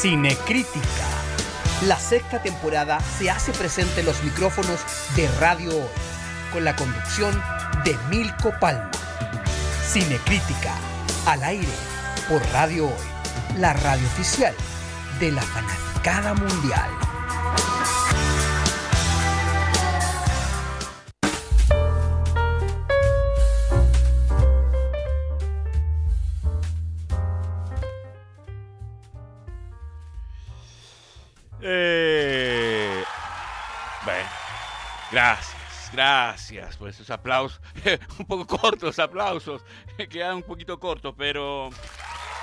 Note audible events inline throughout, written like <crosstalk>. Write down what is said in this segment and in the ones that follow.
Cinecrítica. La sexta temporada se hace presente en los micrófonos de Radio Hoy, con la conducción de Milko Palma. Cinecrítica, al aire, por Radio Hoy, la radio oficial de la fanaticada mundial. Gracias, por esos aplausos. <laughs> un poco cortos aplausos, <laughs> quedan un poquito cortos, pero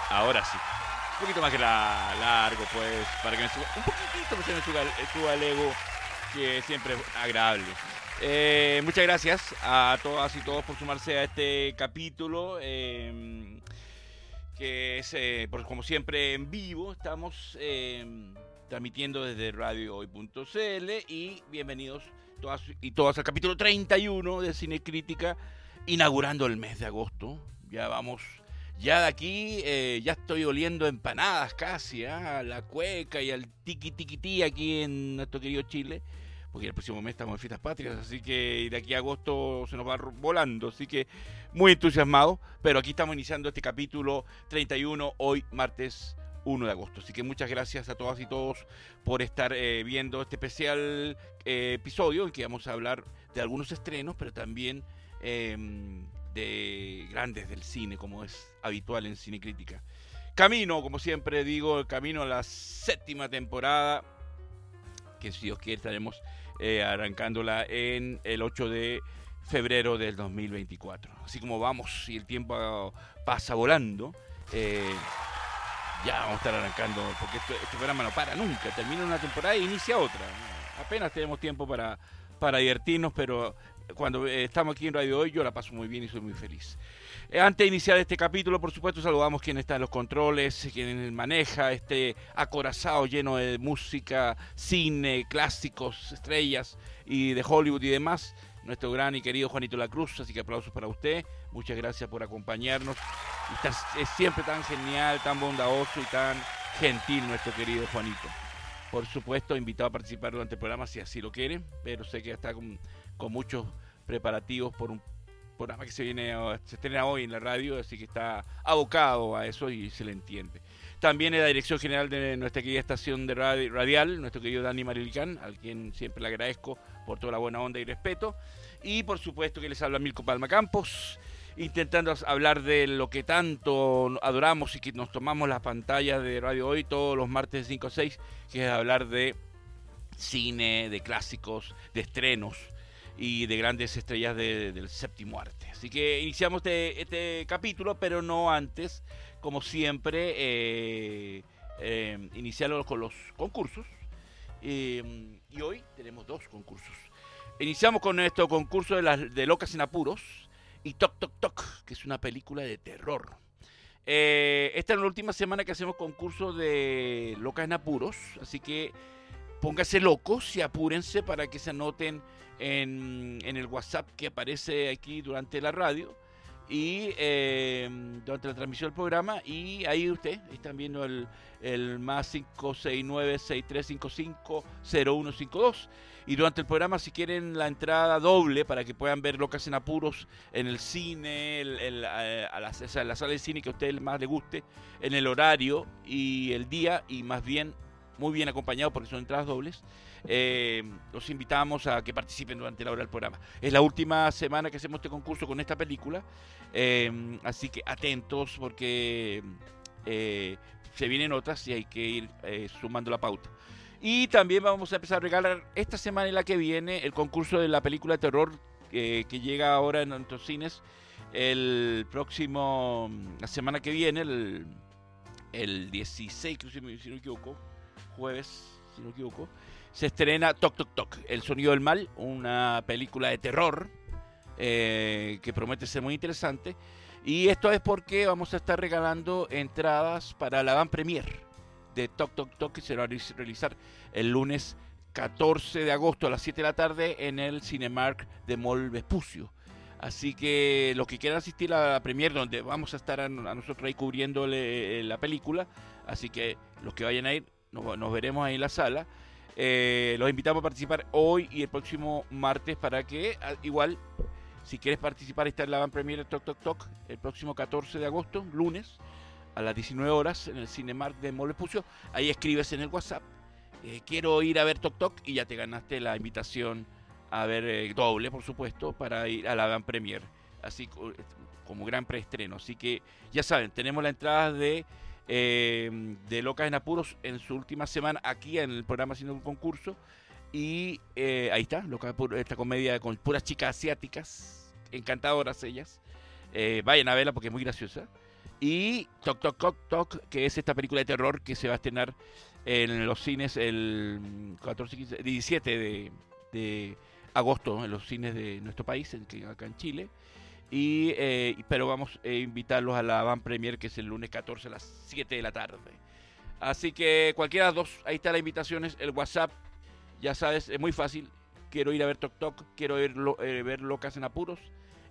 ahora sí. Un poquito más que la, largo, pues, para que me suba, un poquitito que se me suba, suba el ego, que siempre es agradable. Eh, muchas gracias a todas y todos por sumarse a este capítulo. eh, que es, eh, como siempre, en vivo. Estamos eh, transmitiendo desde radiohoy.cl y bienvenidos y todas al capítulo 31 de Cine Crítica, inaugurando el mes de agosto. Ya vamos, ya de aquí, eh, ya estoy oliendo empanadas casi, ¿ah? a la cueca y al tiki tiki ti aquí en nuestro querido Chile. Porque el próximo mes estamos en fiestas patrias, así que de aquí a agosto se nos va volando. Así que muy entusiasmado, pero aquí estamos iniciando este capítulo 31, hoy martes 1 de agosto. Así que muchas gracias a todas y todos por estar eh, viendo este especial eh, episodio en que vamos a hablar de algunos estrenos, pero también eh, de grandes del cine, como es habitual en Cine Crítica. Camino, como siempre digo, el camino a la séptima temporada, que si Dios quiere estaremos eh, arrancándola en el 8 de febrero del 2024. Así como vamos y el tiempo pasa volando, ya vamos a estar arrancando, porque esto- este programa no para nunca, termina una temporada e inicia otra. Apenas tenemos tiempo para, para divertirnos, pero cuando eh, estamos aquí en Radio Hoy yo la paso muy bien y soy muy feliz. Eh, Antes de iniciar este capítulo, por supuesto, saludamos quien está en los controles, quien maneja este acorazado lleno de música, cine, clásicos, estrellas y de Hollywood y demás. Nuestro gran y querido Juanito La Cruz, así que aplausos para usted. Muchas gracias por acompañarnos. Está- es siempre tan genial, tan bondadoso y tan gentil nuestro querido Juanito. Por supuesto, invitado a participar durante el programa si así lo quiere, pero sé que está con, con muchos preparativos por un programa que se viene se estrena hoy en la radio, así que está abocado a eso y se le entiende. También en la dirección general de nuestra querida estación de radio, radial, nuestro querido Dani Marilicán, al quien siempre le agradezco por toda la buena onda y respeto. Y por supuesto que les habla Milko Palma Campos, intentando hablar de lo que tanto adoramos y que nos tomamos las pantallas de Radio Hoy todos los martes de 5 a 6, que es hablar de cine, de clásicos, de estrenos y de grandes estrellas de- del séptimo arte. Así que iniciamos este, este capítulo, pero no antes, como siempre, eh, eh, iniciarlo con los concursos. Eh, y hoy tenemos dos concursos. Iniciamos con nuestro concurso de, las, de Locas en Apuros y Toc Toc Toc, que es una película de terror. Eh, esta es la última semana que hacemos concurso de Locas en Apuros, así que pónganse locos y apúrense para que se anoten en, en el WhatsApp que aparece aquí durante la radio y eh, durante la transmisión del programa y ahí usted están viendo el, el más 569-6355-0152 y durante el programa si quieren la entrada doble para que puedan ver Locas en Apuros en el cine, el- el, eh, a la, o la sala de cine que a usted más le guste, en el horario y el día y más bien muy bien acompañado porque son entradas dobles. Eh, los invitamos a que participen durante la hora del programa. Es la última semana que hacemos este concurso con esta película, eh, así que atentos porque eh, se vienen otras y hay que ir eh, sumando la pauta. Y también vamos a empezar a regalar esta semana y la que viene el concurso de la película de terror eh, que llega ahora en nuestros cines el próximo, la semana que viene, el, el 16, creo, si, me- si no me equivoco, jueves, si no me equivoco, se estrena Toc Toc Toc, El Sonido del Mal, una película de terror eh, que promete ser muy interesante. Y esto es porque vamos a estar regalando entradas para la van premier de Toc Toc Toc que se va a realiz- realizar el lunes 14 de agosto a las 7 de la tarde en el Cinemark de Mall Vespucio. Así que los que quieran asistir a la premier, donde vamos a estar a, nosotros ahí cubriéndole eh, la película, así que los que vayan a ir, nos, veremos ahí en la sala. Eh, los invitamos a participar hoy y el próximo martes para que, igual, si quieres participar, está en la van premier Toc Toc Toc el próximo 14 de agosto, lunes, a las 19 horas, en el Cinemark de Molepucio. Ahí escribes en el WhatsApp, eh, quiero ir a ver Toc Toc y ya te ganaste la invitación a ver eh, doble, por supuesto, para ir a la Van Premier, así como gran preestreno. Así que ya saben, tenemos la entrada de, eh, de Locas en Apuros en su última semana aquí en el programa haciendo un concurso. Y eh, ahí está, Locas esta comedia con puras chicas asiáticas, encantadoras ellas. vayan a verla porque es muy graciosa. Y Toc Toc Toc Toc, que es esta película de terror que se va a estrenar en los cines el 14, 15, 17 de, de agosto en los cines de nuestro país, en, acá en Chile. Y, eh, pero vamos a invitarlos a la Van Premier, que es el lunes 14 a las 7 de la tarde. Así que cualquiera de los dos, ahí está la invitación, el WhatsApp, ya sabes, es muy fácil. Quiero ir a ver Tok Tok, quiero ir, eh, ver Locas en Apuros,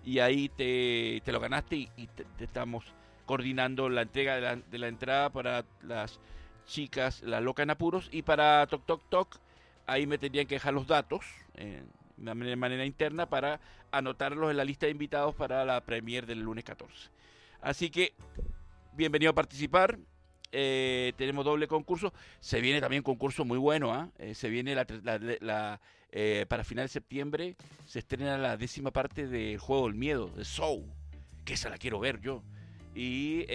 y ahí te, te lo ganaste y, te, estamos coordinando la entrega de la, de la, entrada para las chicas, la Loca en Apuros, y para Tok Tok Tok, ahí me tendrían que dejar los datos. Eh, de manera interna para anotarlos en la lista de invitados para la premier del lunes 14. Así que, bienvenido a participar. Eh, tenemos doble concurso. Se viene también un concurso muy bueno. ¿ah? Eh, se viene la, eh, para final de septiembre. Se estrena la décima parte del juego del miedo, de Soul. Que esa la quiero ver yo. Y,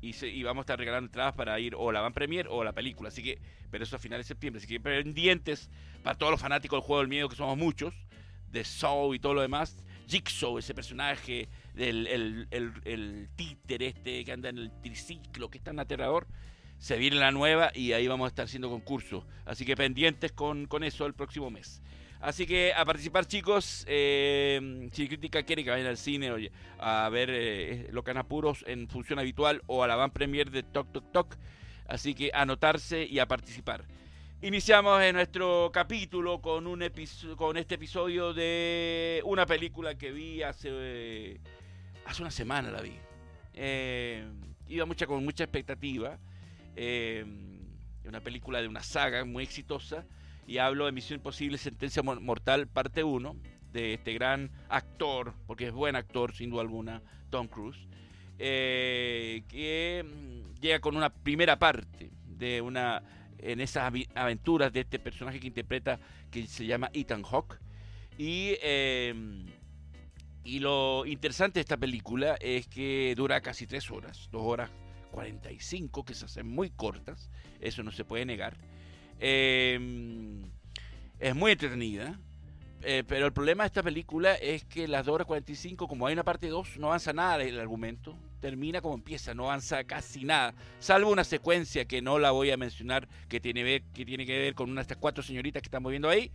y, vamos a estar regalando entradas para ir o la van premier o la película. Así que, pero eso a final de septiembre. Así que pendientes para todos los fanáticos del juego del miedo, que somos muchos, de Saw y todo lo demás. Jigsaw, ese personaje, del el, el, títer este que anda en el triciclo, que es tan aterrador, se viene la nueva y ahí vamos a estar haciendo concursos. Así que pendientes con, eso el próximo mes. Así que a participar chicos, eh, si Crítica quiere que vayan al cine oye, a ver eh, Lo Canapuros en función habitual o a la van premier de Toc Toc Toc. Así que anotarse y a participar. Iniciamos en nuestro capítulo con, un con este episodio de una película que vi hace, hace una semana, la vi. Eh, iba mucha, con mucha expectativa. Eh, una película de una saga muy exitosa. Y hablo de Misión Imposible, Sentencia Mortal, parte 1, de este gran actor, porque es buen actor sin duda alguna, Tom Cruise, eh, que mm, llega con una primera parte de una en esas aventuras de este personaje que interpreta, que se llama Ethan Hawke. Y, em, y lo interesante de esta película es que dura casi tres horas, dos horas 45, que se hacen muy cortas, eso no se puede negar. Em, es muy entretenida, eh, pero el problema de esta película es que las 2 horas 45, como hay una parte 2, no avanza nada el argumento termina como empieza, no avanza casi nada, salvo una secuencia que no la voy a mencionar, que tiene, que, tiene que ver con una de estas cuatro señoritas que estamos viendo ahí,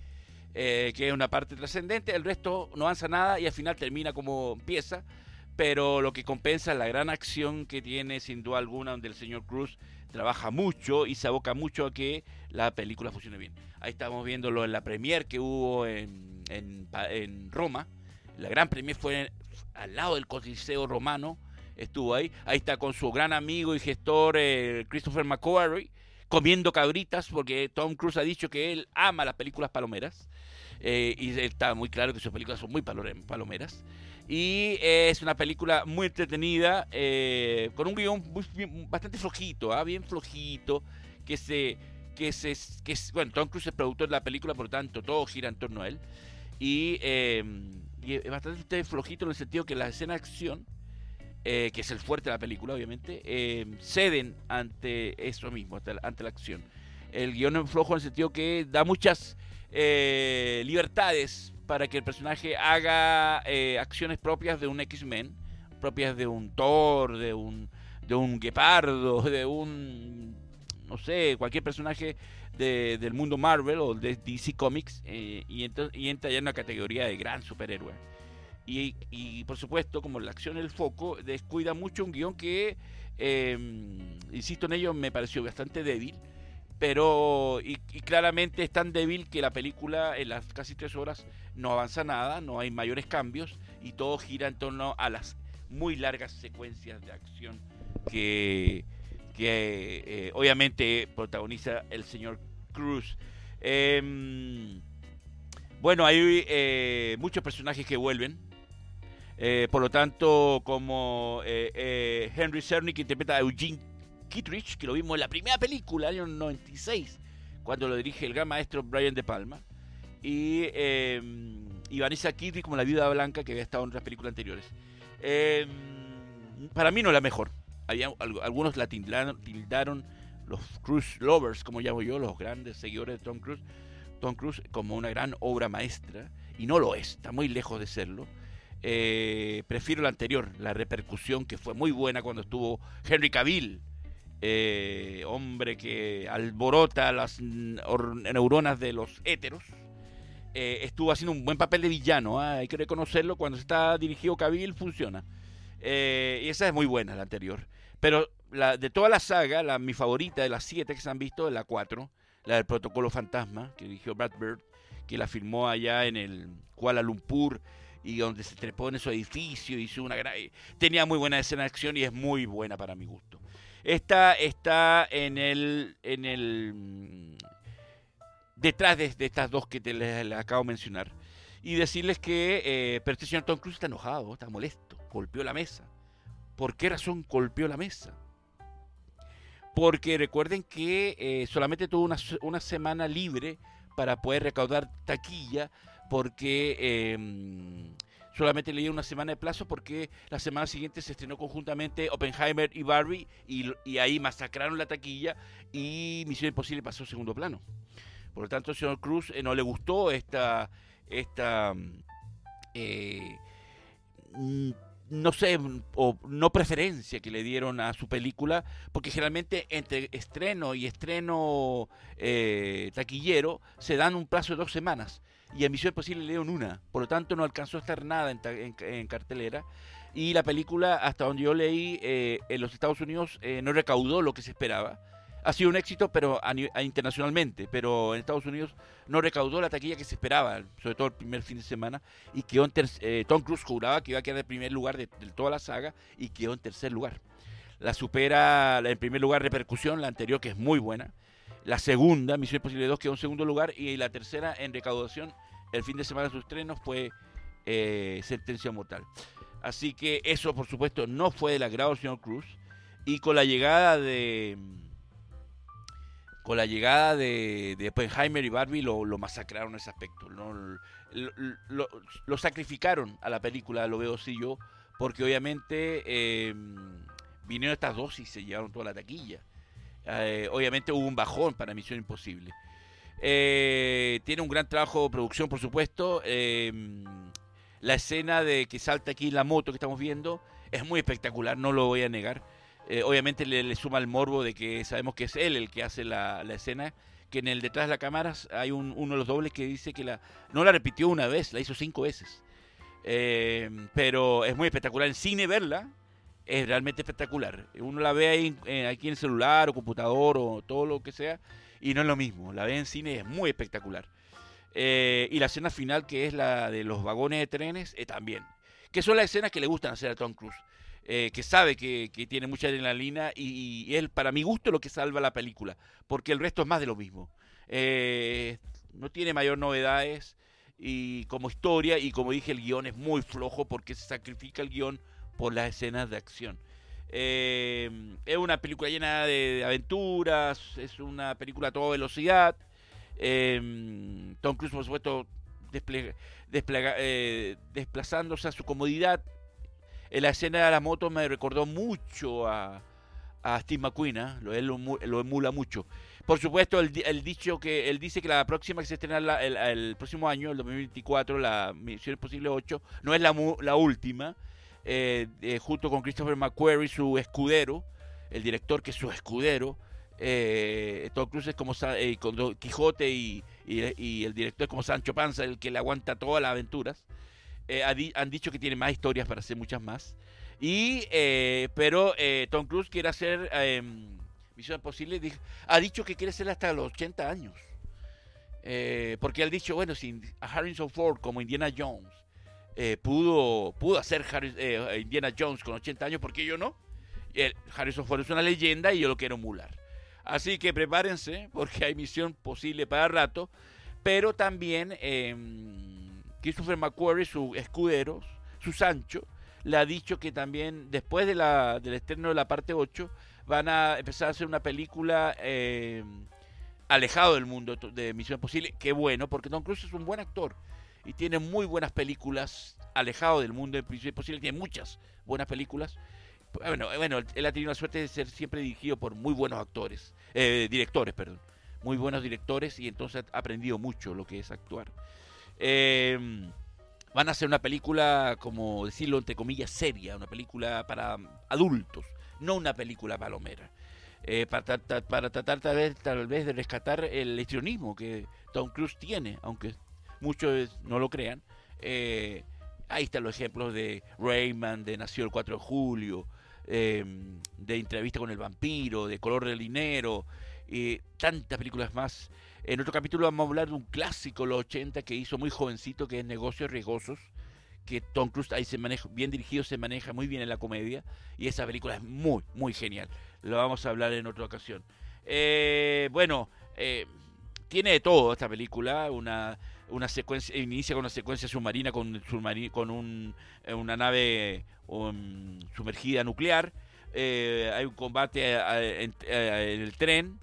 eh, que es una parte trascendente, el resto no avanza nada y al final termina como empieza, pero lo que compensa es la gran acción que tiene sin duda alguna, donde el señor Cruz trabaja mucho y se aboca mucho a que la película funcione bien. Ahí estamos viéndolo en la premier que hubo en, en, Roma, la gran premier fue al lado del Coliseo romano, estuvo ahí. Ahí está con su gran amigo y gestor eh, Christopher McQuarrie comiendo cabritas porque Tom Cruise ha dicho que él ama las películas palomeras. Eh, y está muy claro que sus películas son muy palomeras. Y es una película muy entretenida, eh, con un guion bastante flojito, ¿ah? bien flojito, que se... Que se que bueno, Tom Cruise es productor de la película, por lo tanto, todo gira en torno a él. Y, y es bastante flojito en el sentido que la escena de acción eh, que es el fuerte de la película, obviamente, eh, ceden ante eso mismo, ante la, acción. El guion es flojo en el sentido que da muchas eh, libertades para que el personaje haga acciones propias de un X-Men, propias de un Thor, de un, de un Guepardo, <laughs> de un, no sé, cualquier personaje del mundo Marvel o de DC Comics, y, entonces, y entra ya en una categoría de gran superhéroe. Y, por supuesto, como la acción el foco, descuida mucho un guion que, em, insisto en ello, me pareció bastante débil. Pero, y, claramente es tan débil que la película en las casi tres horas no avanza nada, no hay mayores cambios y todo gira en torno a las muy largas secuencias de acción que, que eh, obviamente protagoniza el señor Cruz. Em, bueno, hay eh, muchos personajes que vuelven. Eh, por lo tanto, como Henry Cerny, que interpreta a Eugene Kittredge, que lo vimos en la primera película, año 96, cuando lo dirige el gran maestro Brian De Palma. Y, em, y Vanessa Kittredge como la viuda blanca, que había estado en otras películas anteriores. Em, para mí no la mejor. Había, algunos la tildaron, los Cruise Lovers, como llamo yo, los grandes seguidores de Tom Cruise, Tom Cruise como una gran obra maestra, y no lo es, está muy lejos de serlo. Eh, prefiero la anterior, la repercusión que fue muy buena cuando estuvo Henry Cavill, eh, hombre que alborota las neuronas de los héteros. Eh, estuvo haciendo un buen papel de villano, ¿ah? hay que reconocerlo, cuando está dirigido Cavill funciona. y esa es muy buena, la anterior. Pero la, de toda la saga, la, mi favorita de las siete que se han visto es la 4, la del Protocolo Fantasma, que dirigió Brad Bird, que la filmó allá en el Kuala Lumpur y donde se trepó en su edificio, hizo una tenía muy buena escena de acción y es muy buena para mi gusto. Esta está en el en el mm, detrás de, estas dos que te les, acabo de mencionar y decirles que eh, pero este señor Tom Cruise está enojado, está molesto, golpeó la mesa ¿Por qué razón golpeó la mesa? Porque recuerden que eh, solamente tuvo una, semana libre para poder recaudar taquilla, porque em, solamente le dio una semana de plazo, porque la semana siguiente se estrenó conjuntamente Oppenheimer y Barbie, y, ahí masacraron la taquilla y Misión Imposible pasó a segundo plano. Por lo tanto, señor Cruz eh, no le gustó esta, esta eh, no sé, o no preferencia que le dieron a su película, porque generalmente entre estreno y estreno eh, taquillero se dan un plazo de dos semanas y a Misión Imposible le dieron una, por lo tanto no alcanzó a estar nada en, cartelera y la película, hasta donde yo leí, eh, en los Estados Unidos eh, no recaudó lo que se esperaba ha sido un éxito pero internacionalmente, pero en Estados Unidos no recaudó la taquilla que se esperaba, sobre todo el primer fin de semana, y quedó eh, Tom Cruise juraba que iba a quedar en primer lugar de, toda la saga y quedó en tercer lugar. La supera en primer lugar repercusión, la anterior que es muy buena. La segunda, Misión Imposible 2, quedó en segundo lugar y la tercera en recaudación, el fin de semana de sus estrenos fue eh, Sentencia Mortal. Así que eso, por supuesto, no fue del agrado del señor Cruz. Y con la llegada de con la llegada de, de Oppenheimer y Barbie lo, masacraron ese aspecto. Lo, sacrificaron a la película, lo veo así yo, porque obviamente eh, vinieron estas dos y se llevaron toda la taquilla. Eh, obviamente hubo un bajón para Misión Imposible. Eh, tiene un gran trabajo de producción, por supuesto. la escena de que salta aquí la moto que estamos viendo es muy espectacular, no lo voy a negar. Eh, obviamente le, suma el morbo de que sabemos que es él el que hace la, escena, que en el detrás de la cámara hay uno de los dobles que dice que la no la repitió una vez, la hizo cinco veces. Eh, pero es muy espectacular. En cine verla es realmente espectacular. Uno la ve ahí, eh, aquí en el celular o computador o todo lo que sea y no es lo mismo. La ve en cine es muy espectacular. y la escena final que es la de los vagones de trenes también. Que son las escenas que le gustan hacer a Tom Cruise. Eh, que sabe que, tiene mucha adrenalina y, y, él, para mi gusto, lo que salva la película, porque el resto es más de lo mismo. Eh, no tiene mayor novedades y como historia y como dije el guion es muy flojo porque se sacrifica el guion por las escenas de acción. Eh, es una película llena de aventuras, es una película a toda velocidad. Tom Cruise, por supuesto, desplazándose a su comodidad en la escena de la moto me recordó mucho a, a Steve McQueen, ¿eh? lo, él lo, emula mucho. Por supuesto, el, dicho que él dice que la próxima que se estrena el, próximo año, el 2024, la Misión Imposible 8, no es la, la última, eh, eh, junto con Christopher McQuarrie, su escudero, el director que es su escudero, eh, Tom Cruise es como con Quijote y, el director es como Sancho Panza, el que le aguanta todas las aventuras. Eh, han dicho que tiene más historias para hacer muchas más. Y, eh, pero eh, Tom Cruise quiere hacer em, Misión Imposible. Ha dicho que quiere hacerla hasta los 80 años. porque ha dicho, bueno, sin Harrison Ford como Indiana Jones, eh, pudo, pudo hacer eh, Indiana Jones con 80 años, ¿por qué yo no? Harrison Ford es una leyenda y yo lo quiero emular. Así que prepárense porque hay misión posible para rato, pero también em, Christopher McQuarrie, su escudero, su Sancho, le ha dicho que también después de la, del estreno de la parte 8 van a empezar a hacer una película em, alejado del mundo de Misión Posible. Qué bueno, porque Tom Cruise es un buen actor y tiene muy buenas películas alejado del mundo de Misión Posible. Tiene muchas buenas películas. Bueno, bueno, él ha tenido la suerte de ser siempre dirigido por muy buenos actores, eh, directores, perdón, muy buenos directores y entonces ha aprendido mucho lo que es actuar. Em, van a hacer una película, como decirlo entre comillas, seria, una película para adultos, no una película palomera. Eh, para, para, tratar tal vez, tal vez de rescatar el histrionismo que Tom Cruise tiene, aunque muchos no lo crean. Eh, ahí están los ejemplos de Rayman, de Nació el 4 de Julio, em, de Entrevista con el Vampiro, de Color del Dinero, y tantas películas más. En otro capítulo vamos a hablar de un clásico, los 80, que hizo muy jovencito, que es Negocios Riesgosos, que Tom Cruise ahí se maneja, bien dirigido, se maneja muy bien en la comedia, y esa película es muy, muy genial. Lo vamos a hablar en otra ocasión. Eh, bueno, eh, tiene de todo esta película, una, una secuencia, inicia con una secuencia submarina con, con un, eh, una nave um, sumergida nuclear, hay un combate en, el tren,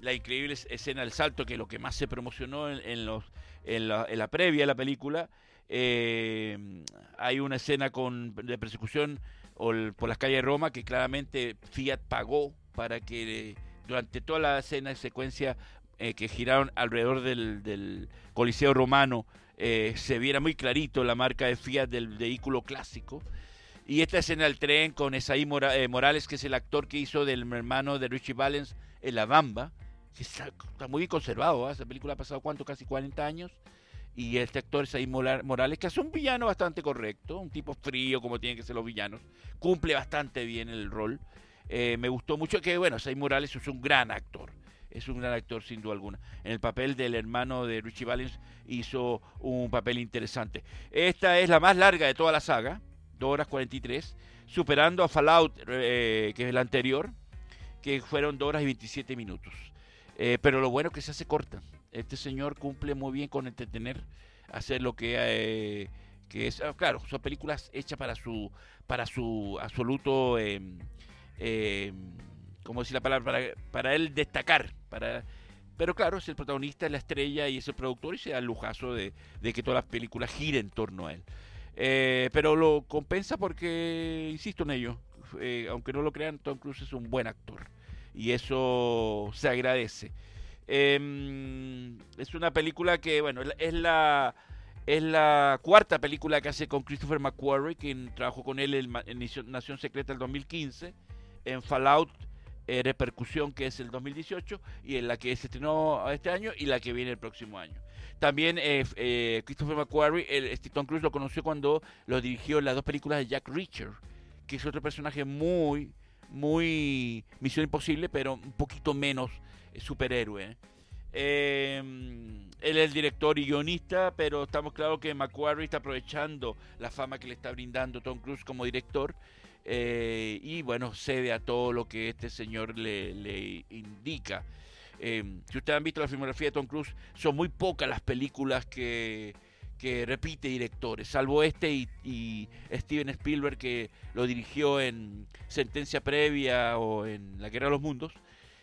la increíble escena del salto, que es lo que más se promocionó en, los, en, la, previa de la película, hay una escena con, de persecución por las calles de Roma, que claramente Fiat pagó para que durante toda la escena y secuencia eh, que giraron alrededor del, Coliseo Romano eh, se viera muy clarito la marca de Fiat del vehículo clásico. Y esta escena del tren con Esaí eh, Morales, que es el actor que hizo del hermano de Richie Valens en La Bamba, que está, muy bien conservado. Esa película ha pasado, ¿cuánto? Casi 40 años y este actor es ahí Morales, que hace un villano bastante correcto, un tipo frío como tienen que ser los villanos, cumple bastante bien el rol. Me gustó mucho que, bueno, Say Morales es un gran actor, es un gran actor sin duda alguna. En el papel del hermano de Richie Valens hizo un papel interesante. Esta es la más larga de toda la saga, 2 horas 43, superando a Fallout, eh, que es la anterior, que fueron 2 horas y 27 minutos. Eh, pero lo bueno es que se hace corta este señor cumple muy bien con entretener, hacer lo que, eh, que es, ah, claro, son películas hechas para su, para su absoluto, eh, eh, ¿cómo decir la palabra? Para, para él destacar, para... Pero claro, es el protagonista, es la estrella y es el productor y se da el lujazo de, que todas las películas giren en torno a él. Eh, pero lo compensa porque, insisto en ello, aunque no lo crean, Tom Cruise es un buen actor y eso se agradece. Em, es una película que, bueno, es la, es la cuarta película que hace con Christopher McQuarrie, quien trabajó con él en, Nación Secreta el 2015, en Fallout eh, Repercusión, que es el 2018, y en la que se estrenó este año y la que viene el próximo año. También eh, eh, Christopher McQuarrie, el, este, Tom Cruise lo conoció cuando lo dirigió en las dos películas de Jack Reacher, que es otro personaje muy, muy Misión Imposible, pero un poquito menos superhéroe. Em, él es el director y guionista, pero estamos claros que Macquarie está aprovechando la fama que le está brindando Tom Cruise como director. Eh, y bueno, cede a todo lo que este señor le, indica. Em, si ustedes han visto la filmografía de Tom Cruise, son muy pocas las películas que, que repite directores, salvo este y, y, Steven Spielberg que lo dirigió en Sentencia Previa o en La Guerra de los Mundos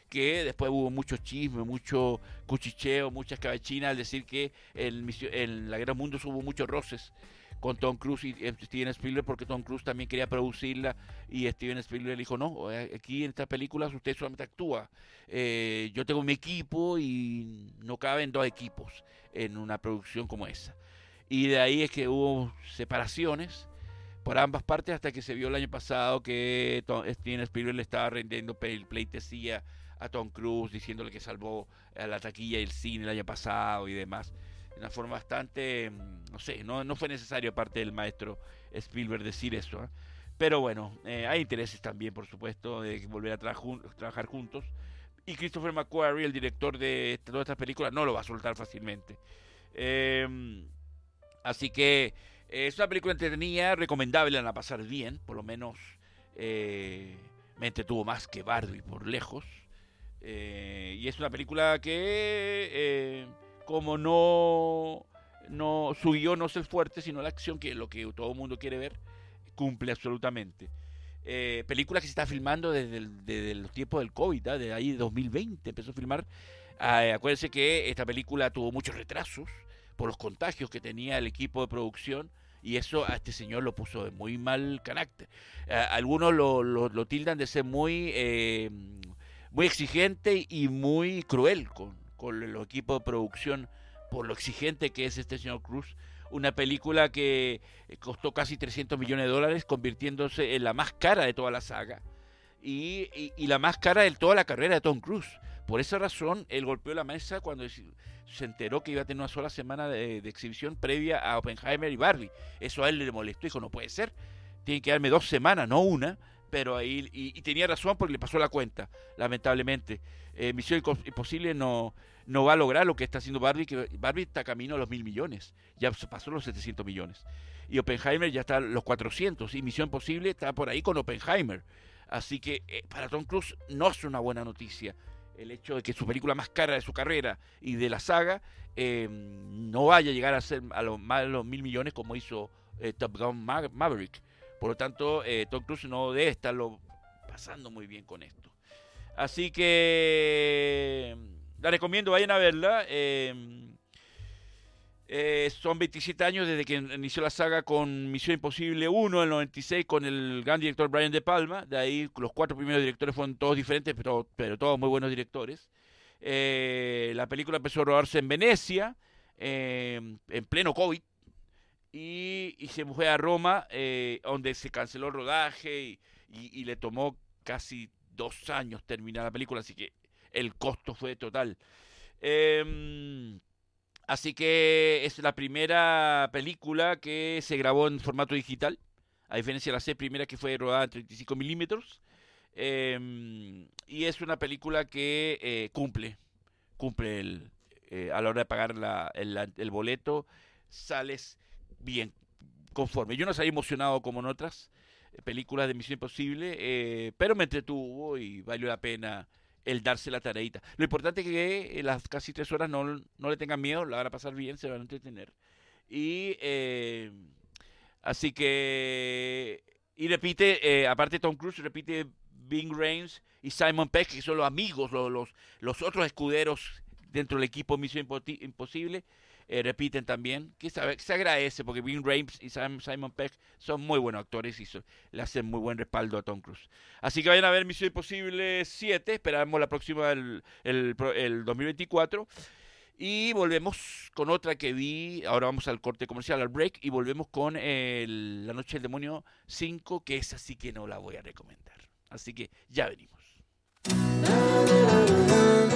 que después hubo mucho chisme, mucho cuchicheo, muchas cabechinas al decir que en, la Guerra Mundos hubo muchos roces con Tom Cruise y Steven Spielberg porque Tom Cruise también quería producirla y Steven Spielberg dijo no eh, aquí en estas películas usted solamente actúa eh, yo tengo mi equipo y no caben dos equipos en una producción como esa y de ahí es que hubo separaciones por ambas partes hasta que se vio el año pasado que Steven Spielberg le estaba rendiendo pleitesía a Tom Cruise diciéndole que salvó a la taquilla y el cine el año pasado y demás. Una forma bastante, mm, no sé, no, no fue necesario aparte del maestro Spielberg decir eso. ¿eh? Pero bueno, eh, hay intereses también, por supuesto, de volver a trabajar juntos. Y Christopher McQuarrie, el director de todas estas películas, no lo va a soltar fácilmente. Em, Así que eh, es una película entretenida, recomendable, la pasar bien, por lo menos me entretuvo más que Barbie por lejos. Y es una película que, como no, no, su guion no es el fuerte, sino la acción, que lo que todo el mundo quiere ver, cumple absolutamente. película que se está filmando desde, el, los tiempos del COVID, ¿ah? de ahí 2020 empezó a filmar. Ah, acuérdense que esta película tuvo muchos retrasos por los contagios que tenía el equipo de producción y eso a este señor lo puso de muy mal carácter. algunos lo, lo, tildan de ser muy, eh, muy exigente y muy cruel con, con el equipo de producción por lo exigente que es este señor Cruz. Una película que costó casi 300 millones de dólares, convirtiéndose en la más cara de toda la saga y, y la más cara de toda la carrera de Tom Cruise. Por esa razón, él golpeó la mesa cuando se enteró que iba a tener una sola semana de, exhibición previa a Oppenheimer y Barbie. Eso a él le molestó, dijo, no puede ser, tiene que darme dos semanas, no una. Pero ahí, y, tenía razón porque le pasó la cuenta, lamentablemente. Eh, Misión Imposible no, no va a lograr lo que está haciendo Barbie, que Barbie está camino a los mil millones, ya pasó los 700 millones. Y Oppenheimer ya está a los 400, y Misión Imposible está por ahí con Oppenheimer. Así que eh, para Tom Cruise no es una buena noticia el hecho de que su película más cara de su carrera y de la saga em, no vaya a llegar a ser a los más de los mil millones como hizo eh, Top Gun Maverick. Por lo tanto, eh, Tom Cruise no debe estarlo pasando muy bien con esto. Así que la recomiendo, vayan a verla. Em, eh, son 27 años desde que inició la saga con Misión Imposible 1 en el 96 con el gran director Brian De Palma. De ahí los cuatro primeros directores fueron todos diferentes, pero, todos muy buenos directores. Eh, la película empezó a rodarse en Venecia, eh, en pleno COVID, y, se fue a Roma, donde se canceló el rodaje y, le tomó casi dos años terminar la película, así que el costo fue total. Em, Así que es la primera película que se grabó en formato digital, a diferencia de la C primera que fue rodada en 35 milímetros. Em, y es una película que eh, cumple, cumple el, eh, a la hora de pagar el, boleto, sales bien conforme. Yo no salí emocionado como en otras eh, películas de Misión Imposible, pero me entretuvo y valió la pena el darse la tareita. Lo importante es que las casi tres horas no, le tengan miedo, la van a pasar bien, se van a entretener. Y eh, así que, y repite, eh, aparte Tom Cruise, repite Bing Rames y Simon Peck, que son los amigos, los, los, los otros escuderos dentro del equipo Misión Imposible. Eh, repiten también, que se, agradece porque Vin Rames y Simon Peck son muy buenos actores y le hacen muy buen respaldo a Tom Cruise. Así que vayan a ver Misión Imposible 7, esperamos la próxima el, el, 2024. Y volvemos con otra que vi, ahora vamos al corte comercial, al break, y volvemos con La Noche del Demonio 5, que es así que no la voy a recomendar. Así que ya venimos.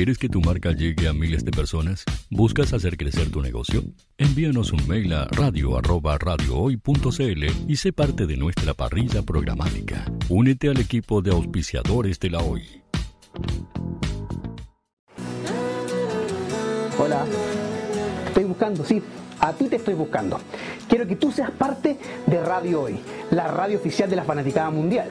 ¿Quieres que tu marca llegue a miles de personas? ¿Buscas hacer crecer tu negocio? Envíanos un mail a radio@radiohoy.cl y sé parte de nuestra parrilla programática. Únete al equipo de auspiciadores de la Hoy. Hola. Estoy buscando, sí. A ti te estoy buscando. Quiero que tú seas parte de Radio Hoy, la radio oficial de la fanaticada mundial.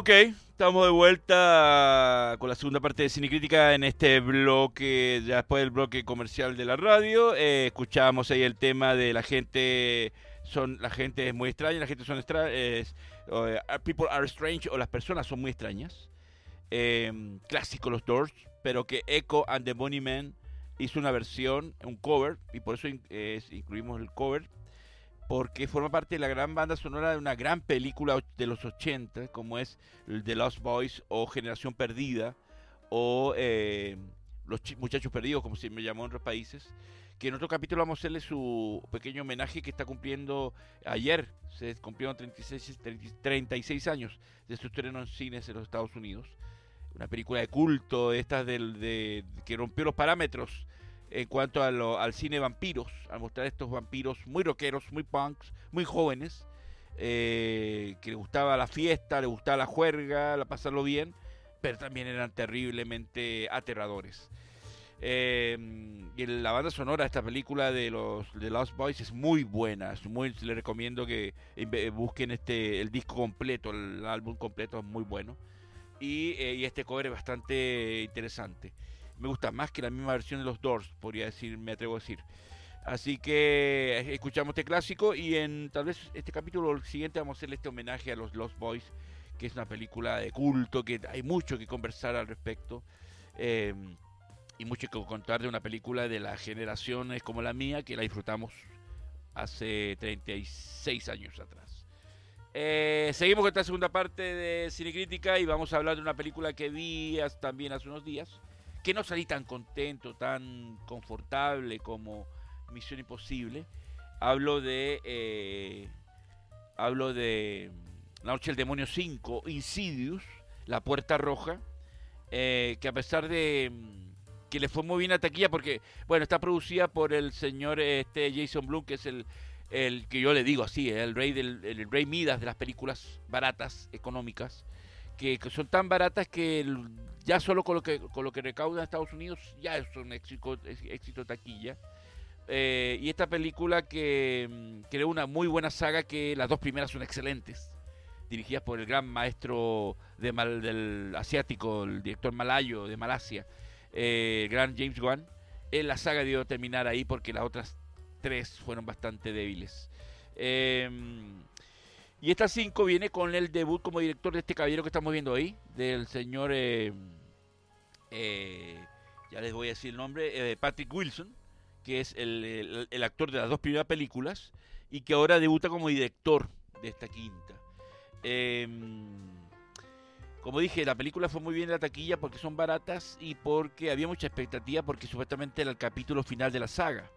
Ok, estamos de vuelta con la segunda parte de Cinecrítica en este bloque, después del bloque comercial de la radio. Eh, escuchábamos ahí el tema de la gente, son la gente es muy extraña, la gente son es, eh, people are strange o las personas son muy extrañas. Eh, clásico los Doors, pero que Echo and the Bunnymen hizo una versión, un cover, y por eso in- incluimos el cover, porque forma parte de la gran banda sonora de una gran película de los 80, como es The Lost Boys o Generación Perdida, o eh, Los Muchachos Perdidos, como se me llamó en otros países, que en otro capítulo vamos a hacerle su pequeño homenaje que está cumpliendo ayer, se cumplieron 36, 36 años de su estreno en cines en los Estados Unidos. Una película de culto, de estas del, de, que rompió los parámetros en cuanto al cine vampiros, al mostrar estos vampiros muy rockeros, muy punks, muy jóvenes, eh, que les gustaba la fiesta, les gustaba la juerga, la pasarlo bien, pero también eran terriblemente aterradores. Eh, y la banda sonora de esta película de los de Lost Boys es muy buena, es muy, les recomiendo que busquen este el disco completo, el álbum completo es muy bueno. Y, eh, y este cover es bastante interesante. Me gusta más que la misma versión de los Doors, podría decir, me atrevo a decir. Así que eh, escuchamos este clásico y en tal vez este capítulo o el siguiente vamos a hacerle este homenaje a los Lost Boys, que es una película de culto, que hay mucho que conversar al respecto. eh, y mucho que contar de una película de las generaciones como la mía, que la disfrutamos hace 36 años atrás. Eh, seguimos con esta segunda parte de Cinecrítica y vamos a hablar de una película que vi también hace unos días, que no salí tan contento, tan confortable como Misión Imposible. Hablo de... eh, hablo de La Noche del Demonio 5, Insidious, La Puerta Roja, eh, que a pesar de mm, que le fue muy bien a taquilla, porque, bueno, está producida por el señor este Jason Blum, que es el, el que yo le digo así, el rey del el rey Midas de las películas baratas, económicas, que, son tan baratas que el- ya solo con lo que con lo que recauda Estados Unidos ya es un éxito, éxito taquilla. Eh, y esta película que mm, creó una muy buena saga que las dos primeras son excelentes, dirigidas por el gran maestro de mal, del asiático, el director malayo de Malasia, eh, el gran James Wan. Eh, la saga dio terminar ahí porque las otras tres fueron bastante débiles. Y esta 5 viene con el debut como director de este caballero que estamos viendo ahí, del señor, eh, eh, ya les voy a decir el nombre, eh, Patrick Wilson, que es el, el, el, actor de las dos primeras películas y que ahora debuta como director de esta quinta. como dije, la película fue muy bien en la taquilla porque son baratas y porque había mucha expectativa porque supuestamente era el capítulo final de la saga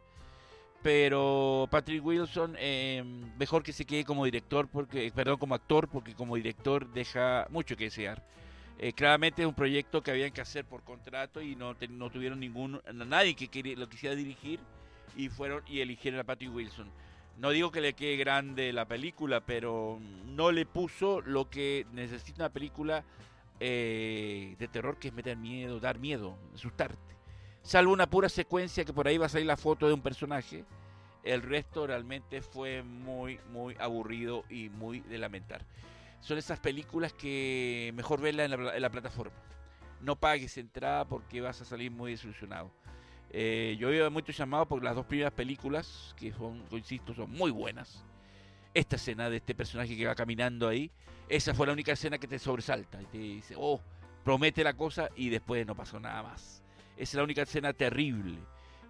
pero Patrick Wilson eh, mejor que se quede como director porque perdón como actor porque como director deja mucho que desear. Eh, claramente es un proyecto que habían que hacer por contrato y no, te, no tuvieron ningún nadie que lo quisiera dirigir y fueron y eligieron a Patrick Wilson. No digo que le quede grande la película pero no le puso lo que necesita una película eh, de terror que es meter miedo dar miedo asustarte salvo una pura secuencia que por ahí va a salir la foto de un personaje. El resto realmente fue muy, muy aburrido y muy de lamentar. Son esas películas que mejor verla en la, en la plataforma. No pagues entrada porque vas a salir muy desilusionado. Eh, yo he mucho llamado por las dos primeras películas, que son, insisto, son muy buenas. Esta escena de este personaje que va caminando ahí, esa fue la única escena que te sobresalta. Y te dice, oh, promete la cosa y después no pasó nada más es la única escena terrible.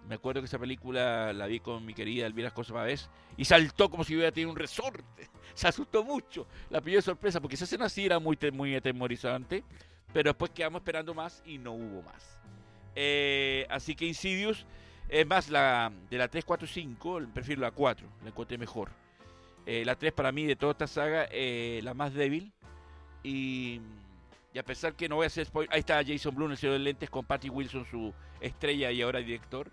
Me acuerdo que esa película la vi con mi querida Elvira Cosa vez y saltó como si hubiera tenido un resorte. <laughs> Se asustó mucho. La pilló de sorpresa porque esa escena sí era muy, muy atemorizante. Pero después quedamos esperando más y no hubo más. Eh, así que Insidious, es más, la, de la 3, 4, 5, prefiero la 4, la encontré mejor. Eh, la 3 para mí de toda esta saga, eh, la más débil. Y y a pesar que no voy a hacer spoiler, ahí está Jason Blum, el señor de lentes, con Patty Wilson, su estrella y ahora director.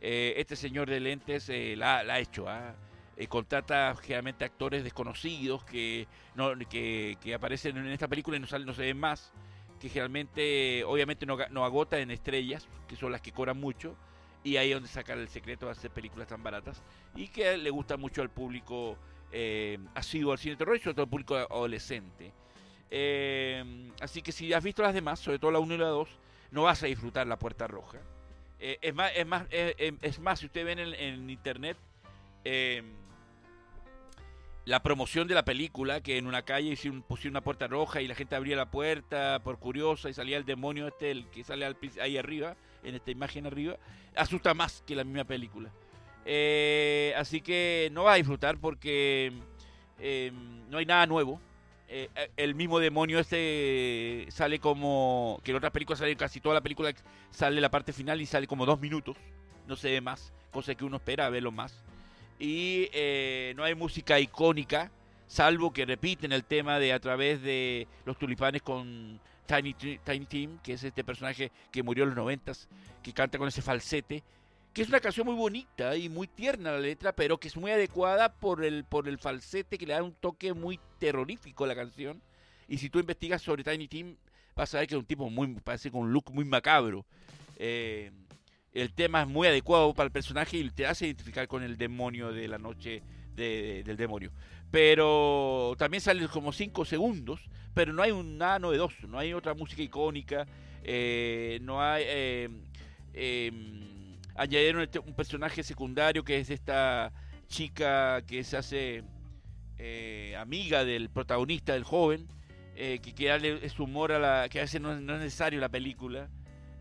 Eh, este señor de lentes eh, la, ha hecho. ¿ah? Eh, contrata generalmente actores desconocidos que, no, que, que, aparecen en esta película y no, salen, no se ven más. Que generalmente, obviamente, no, no agota en estrellas, que son las que cobran mucho. Y ahí es donde sacar el secreto de hacer películas tan baratas. Y que le gusta mucho al público eh, asiduo al cine terror y sobre todo al público adolescente. Eh, así que si has visto las demás, sobre todo la 1 y la 2, no vas a disfrutar la puerta roja. Eh, es, más, es, más, eh, es más, si ustedes ven en, en internet la promoción de la película, que en una calle pusieron una puerta roja y la gente abría la puerta por curiosa y salía el demonio este, el que sale al, ahí arriba, en esta imagen arriba, asusta más que la misma película. así que no vas a disfrutar porque no hay nada nuevo eh, el mismo demonio este sale como que en otras películas sale casi toda la película sale la parte final y sale como dos minutos. No se ve más cosa que uno espera verlo más. Y eh, no hay música icónica salvo que repiten el tema de a través de los tulipanes con Tiny, Tiny Tim que es este personaje que murió en los noventas que canta con ese falsete que es una canción muy bonita y muy tierna la letra, pero que es muy adecuada por el, por el falsete que le da un toque muy terrorífico a la canción. Y si tú investigas sobre Tiny Tim, vas a ver que es un tipo muy, parece con un look muy macabro. Eh, el tema es muy adecuado para el personaje y te hace identificar con el demonio de la noche de, del demonio. Pero también sale como 5 segundos, pero no hay un, nada novedoso, no hay otra música icónica, eh, no hay... Eh, em, añadieron este, un personaje secundario que es esta chica que se hace eh, amiga del protagonista, del joven, eh, que quiere darle su humor a la. que a veces no, es necesario la película.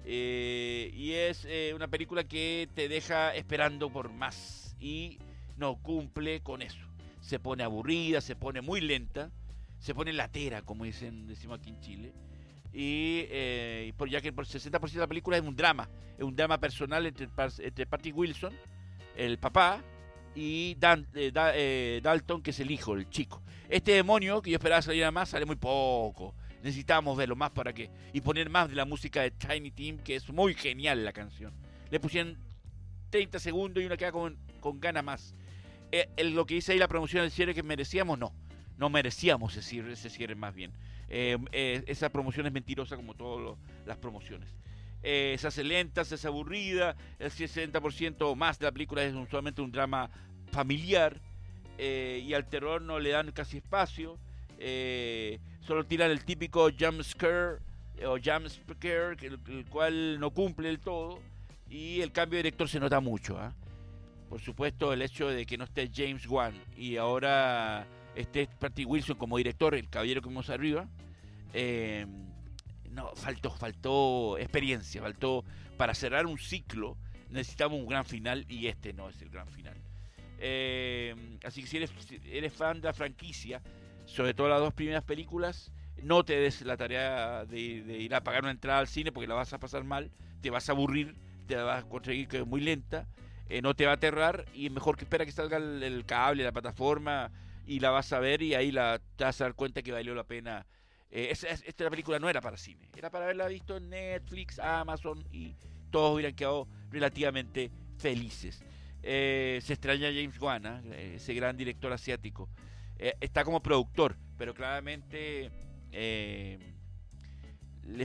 Eh, y es una película que te deja esperando por más y no cumple con eso. Se pone aburrida, se pone muy lenta, se pone latera, como dicen, decimos aquí en Chile y eh, por, ya que por 60% de la película es un drama, es un drama personal entre, entre Patty Wilson, el papá, y eh, da, eh, Dalton, que es el hijo, el chico. Este demonio, que yo esperaba salir más, sale muy poco. Necesitábamos verlo más para que. Y poner más de la música de Tiny Team, que es muy genial la canción. Le pusieron 30 segundos y uno queda con, con gana más. Eh, el, lo que dice ahí la promoción del cierre que merecíamos, no. No merecíamos ese cierre, ese cierre más bien. Eh, eh, esa promoción es mentirosa como todas las promociones. Eh, se hace lenta, se hace aburrida, el 60% o más de la película es un, solamente un drama familiar y al terror no le dan casi espacio. Solo tiran el típico jump scare o jump scare, el, el, cual no cumple del todo. Y el cambio de director se nota mucho. ¿eh? Por supuesto, el hecho de que no esté James Wan y ahora esté Patty Wilson como director, el caballero que vimos arriba. Eh, no, faltó, faltó experiencia, faltó para cerrar un ciclo. Necesitamos un gran final y este no es el gran final. Eh, así que si eres, eres fan de la franquicia, sobre todo las dos primeras películas, no te des la tarea de, de, ir a pagar una entrada al cine porque la vas a pasar mal, te vas a aburrir, te vas a conseguir que es muy lenta, eh, no te va a aterrar y mejor que espera que salga el, el, cable, la plataforma y la vas a ver y ahí la, te vas a dar cuenta que valió la pena. Eh, esta, esta película no era para cine, era para haberla visto en Netflix, Amazon y todos hubieran quedado relativamente felices. Eh, se extraña James Wan, ¿eh? ese gran director asiático. Está como productor, pero claramente le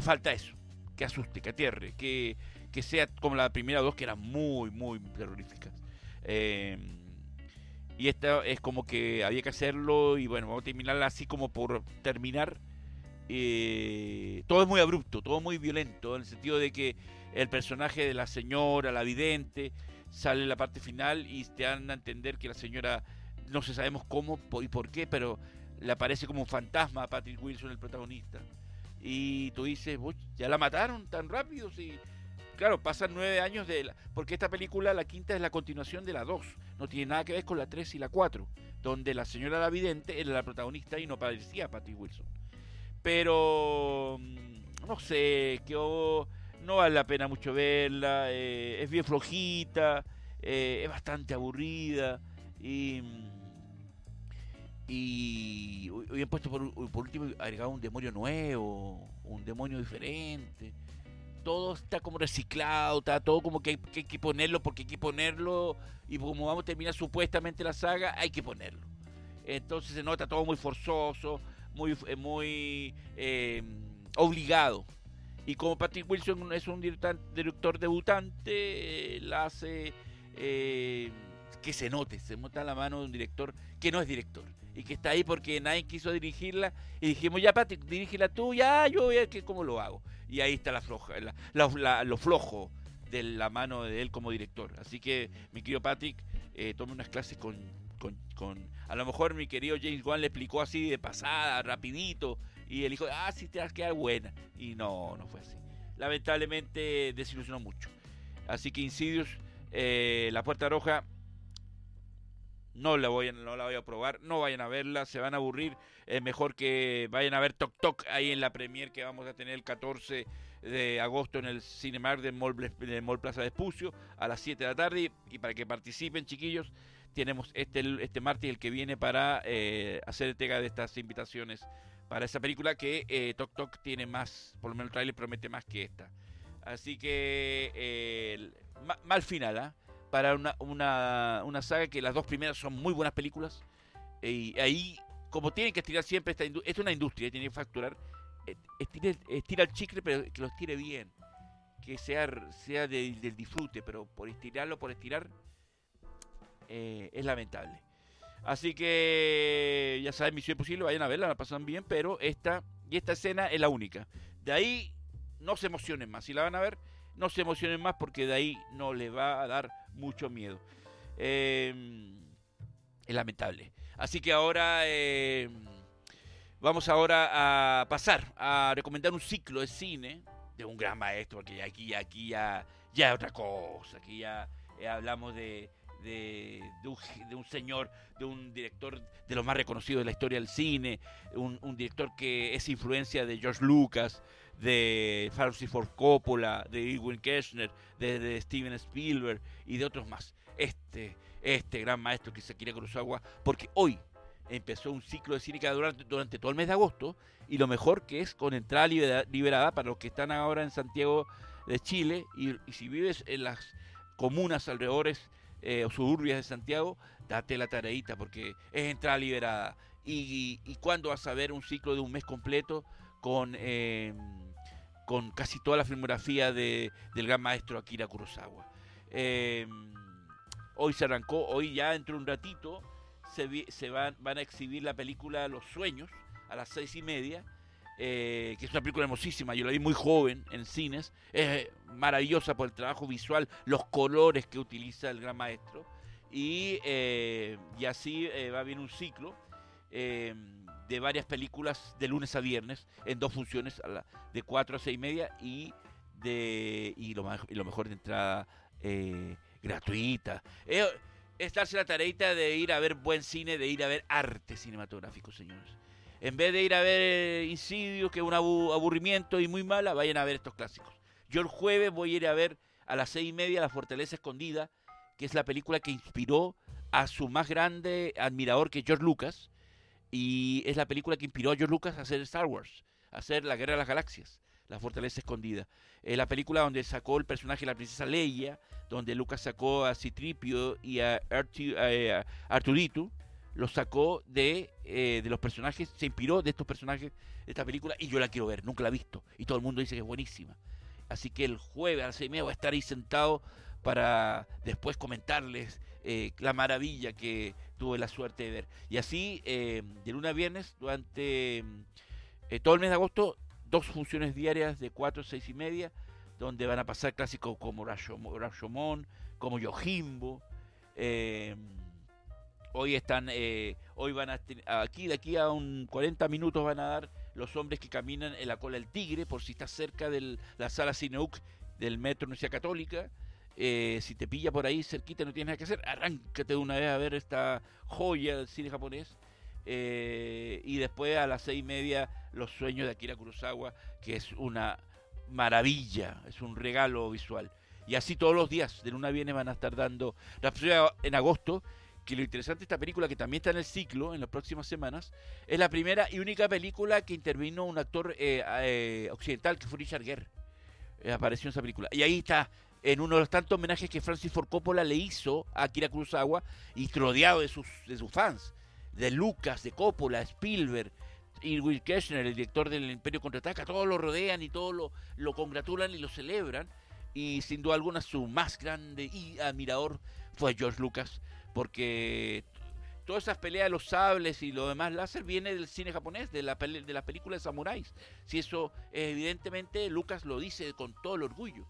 falta eso, que asuste, que atierre, que, que sea como la primera dos que eran muy, muy terroríficas. Y esta es como que había que hacerlo y bueno, vamos a terminarla así como por terminar. Eh, todo es muy abrupto, todo muy violento, en el sentido de que el personaje de la señora, la vidente, sale en la parte final y te dan a entender que la señora, no sé sabemos cómo y por qué, pero le aparece como un fantasma a Patrick Wilson, el protagonista. Y tú dices, ¿ya la mataron tan rápido? Sí. Claro, pasan nueve años de la, porque esta película, la quinta, es la continuación de la dos. No tiene nada que ver con la tres y la cuatro, donde la señora la vidente era la protagonista y no parecía Patrick Wilson. Pero, mm, no sé, que oh, no vale la pena mucho verla, eh, es bien flojita, eh, es bastante aburrida y y hoy han puesto por, por, último agregado un demonio nuevo, un demonio diferente. Todo está como reciclado, está todo como que hay, que ponerlo porque hay que ponerlo y como vamos a terminar supuestamente la saga, hay que ponerlo. Entonces se nota todo muy forzoso, muy muy eh, obligado. Y como Patrick Wilson es un director, debutante, la hace eh, que se note, se nota la mano de un director que no es director y que está ahí porque nadie quiso dirigirla y dijimos ya Patrick dirígela tú ya yo voy a ver cómo lo hago y ahí está la floja la, la, lo flojo de la mano de él como director. Así que mi querido Patrick eh, unas clases con, con, con, a lo mejor mi querido James Wan le explicó así de pasada rapidito y él dijo ah sí te vas a quedar buena y no no fue así. Lamentablemente desilusionó mucho. Así que Insidious eh, la puerta roja no la, voy a, no la voy a probar, no vayan a verla, se van a aburrir, es mejor que vayan a ver Tok Tok ahí en la premier que vamos a tener el 14 de agosto en el Cinemark del Mall, del Mall Plaza de Espucio a las 7 de la tarde y, para que participen chiquillos tenemos este, este martes el que viene para eh, hacer entrega de estas invitaciones para esa película que eh, Tok Tok tiene más, por lo menos el trailer promete más que esta. Así que eh, mal final, ¿eh? Para una, una, una, saga que las dos primeras son muy buenas películas. Y ahí, como tienen que estirar siempre, esta es una industria, tiene que facturar. Estira, estira, el chicle, pero que lo estire bien. Que sea, sea de, del disfrute, pero por estirarlo, por estirar, eh, es lamentable. Así que, ya saben, Misión Imposible, vayan a verla, la pasan bien, pero esta, y esta escena es la única. De ahí, no se emocionen más. Si la van a ver, no se emocionen más porque de ahí no les va a dar mucho miedo. Eh, es lamentable. Así que ahora eh, vamos ahora a pasar a recomendar un ciclo de cine de un gran maestro, porque aquí, aquí ya, ya es otra cosa. Aquí ya hablamos de, de, un, señor, de un director de los más reconocidos de la historia del cine, un, director que es influencia de George Lucas, de Francis Ford Coppola, de Irwin Kirchner, de, Steven Spielberg y de otros más. Este, este gran maestro que se quiere Kurosawa, porque hoy empezó un ciclo de cine que durante, durante todo el mes de agosto y lo mejor que es con entrada liberada, liberada para los que están ahora en Santiago de Chile y, y si vives en las comunas alrededores eh, o suburbias de Santiago, date la tareita porque es entrada liberada y, y cuándo vas a ver un ciclo de un mes completo con, eh, con casi toda la filmografía de, del gran maestro Akira Kurosawa. Eh, hoy se arrancó, hoy ya dentro de un ratito se, se van, van a exhibir la película Los Sueños a las seis y media, eh, que es una película hermosísima, yo la vi muy joven en cines, es eh, maravillosa por el trabajo visual, los colores que utiliza el gran maestro, y, eh, y así eh, va haber un ciclo de varias películas de lunes a viernes en dos funciones, a la- de 4 a 6 y media, y, de, y, lo, y lo mejor de entrada gratuita. Es darse la tareita de ir a ver buen cine, de ir a ver arte cinematográfico, señores. En vez de ir a ver eh, Insidious, que es un abu- aburrimiento y muy mala, vayan a ver estos clásicos. Yo el jueves voy a ir a ver a las seis y media La Fortaleza Escondida, que es la película que inspiró a su más grande admirador, que es George Lucas, y es la película que inspiró a George Lucas a hacer Star Wars, a hacer La Guerra de las Galaxias, La Fortaleza Escondida. Es la película donde sacó el personaje de la princesa Leia, donde Lucas sacó a Citripio y a, eh, a Arturito, los sacó de, eh, de los personajes, se inspiró de estos personajes de esta película y yo la quiero ver, nunca la he visto. Y todo el mundo dice que es buenísima. Así que el jueves a las seis y media voy a estar ahí sentado para después comentarles eh, la maravilla que tuve la suerte de ver. Y así, eh, de lunes a viernes, durante eh, todo el mes de agosto, dos funciones diarias de 4 a 6 y media, donde van a pasar clásicos como Rashomon, como Yojimbo. eh, hoy están, eh, hoy van a aquí de aquí a un 40 minutos van a dar los hombres que caminan en la cola del tigre, por si estás cerca de la sala Cineuk del Metro Universidad Católica. Eh, si te pilla por ahí cerquita, no tienes nada que hacer, arráncate de una vez a ver esta joya del cine japonés. Eh, y después a las seis y media, Los sueños de Akira Kurosawa, que es una maravilla, es un regalo visual. Y así todos los días, de luna viene, van a estar dando la en agosto. Que lo interesante de esta película, que también está en el ciclo en las próximas semanas, es la primera y única película que intervino un actor eh, eh, occidental, que fue Richard Gere. Eh, apareció en esa película. Y ahí está, en uno de los tantos homenajes que Francis Ford Coppola le hizo a Akira Kurosawa, y rodeado de sus, de sus fans, de Lucas, de Coppola, Spielberg, y Will Kirchner, el director del Imperio Contraataca, todos lo rodean y todos lo, lo congratulan y lo celebran. Y sin duda alguna su más grande y admirador fue George Lucas, porque todas esas peleas de los sables y lo demás láser viene del cine japonés, de la, de las películas de samuráis. Si eso, evidentemente, Lucas lo dice con todo el orgullo.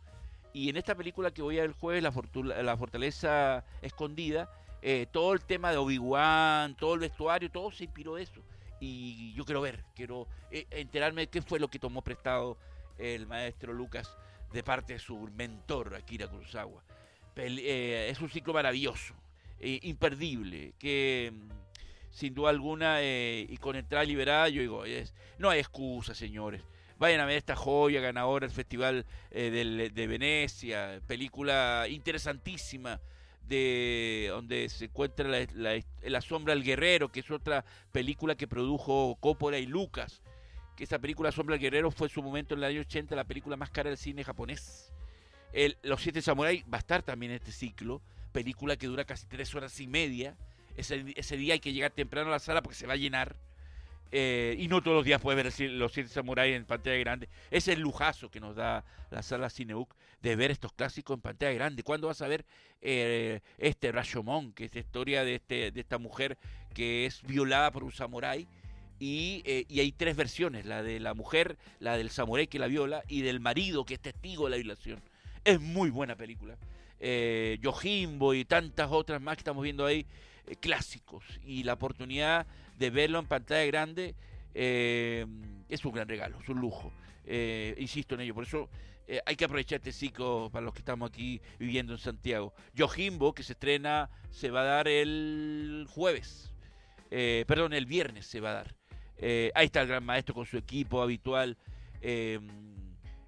Y en esta película que voy a ver el jueves, La, la Fortaleza Escondida, eh, todo el tema de Obi-Wan, todo el vestuario, todo se inspiró de eso. Y yo quiero ver, quiero eh, enterarme de qué fue lo que tomó prestado el maestro Lucas de parte de su mentor, Akira Kurosawa. Eh, es un ciclo maravilloso, eh, imperdible, que mm, sin duda alguna, eh, y con entrada liberada, yo digo, no hay excusa, señores. Vayan a ver esta joya ganadora del Festival eh, de Venecia, película interesantísima, de donde se encuentra la sombra del guerrero, que es otra película que produjo Coppola y Lucas. Que esa película Sombra del Guerrero fue en su momento en el año 80 la película más cara del cine japonés. El, Los Siete Samuráis va a estar también en este ciclo, película que dura casi tres horas y media. Ese, ese día hay que llegar temprano a la sala porque se va a llenar. Eh, y no todos los días puedes ver los Siete Samuráis en pantalla grande. Es el lujazo que nos da la sala Cineuk de ver estos clásicos en pantalla grande. ¿Cuándo vas a ver eh, este Rashomon, que es la historia de, este, de esta mujer que es violada por un samurái? Y, eh, y hay tres versiones, la de la mujer, la del samurái que la viola y del marido que es testigo de la violación. Es muy buena película. Eh, Yojimbo y tantas otras más que estamos viendo ahí, eh, clásicos. Y la oportunidad de verlo en pantalla grande eh, es un gran regalo, es un lujo. Eh, insisto en ello, por eso hay que aprovechar este ciclo para los que estamos aquí viviendo en Santiago. Yojimbo, que se estrena, se va a dar el jueves. Perdón, el viernes se va a dar. Ahí está el gran maestro con su equipo habitual.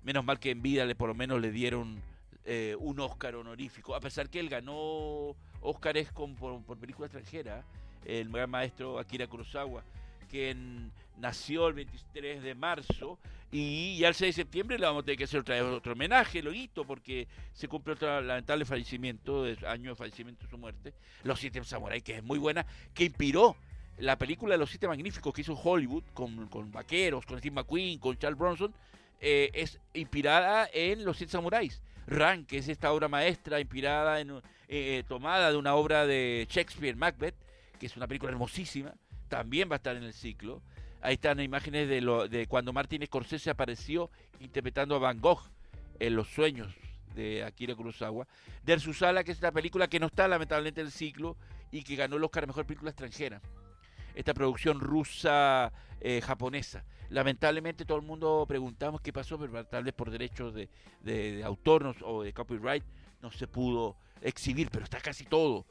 Menos mal que en vida le por lo menos le dieron eh, un Oscar honorífico, a pesar que él ganó Oscars con, por, por película extranjera, el gran maestro Akira Kurosawa, quien nació el 23 de marzo y ya el 6 de septiembre le vamos a tener que hacer otra vez otro homenaje, lo hito, porque se cumple otro lamentable fallecimiento, año de fallecimiento de su muerte, Los Siete Samuráis, que es muy buena, que inspiró la película de los siete magníficos que hizo Hollywood con, con vaqueros, con Steve McQueen, con Charles Bronson, eh, es inspirada en Los siete samuráis. Ran, que es esta obra maestra inspirada en eh, tomada de una obra de Shakespeare, Macbeth, que es una película hermosísima, también va a estar en el ciclo. Ahí están imágenes de, lo, de cuando Martin Scorsese apareció interpretando a Van Gogh en Los sueños de Akira Kurosawa. Der Susala, que es esta película que no está lamentablemente en el ciclo y que ganó el Oscar a Mejor Película Extranjera. Esta producción rusa-japonesa. Eh, lamentablemente todo el mundo preguntamos qué pasó, pero tal vez por derechos de, autor o de copyright no se pudo exhibir, pero está casi todo.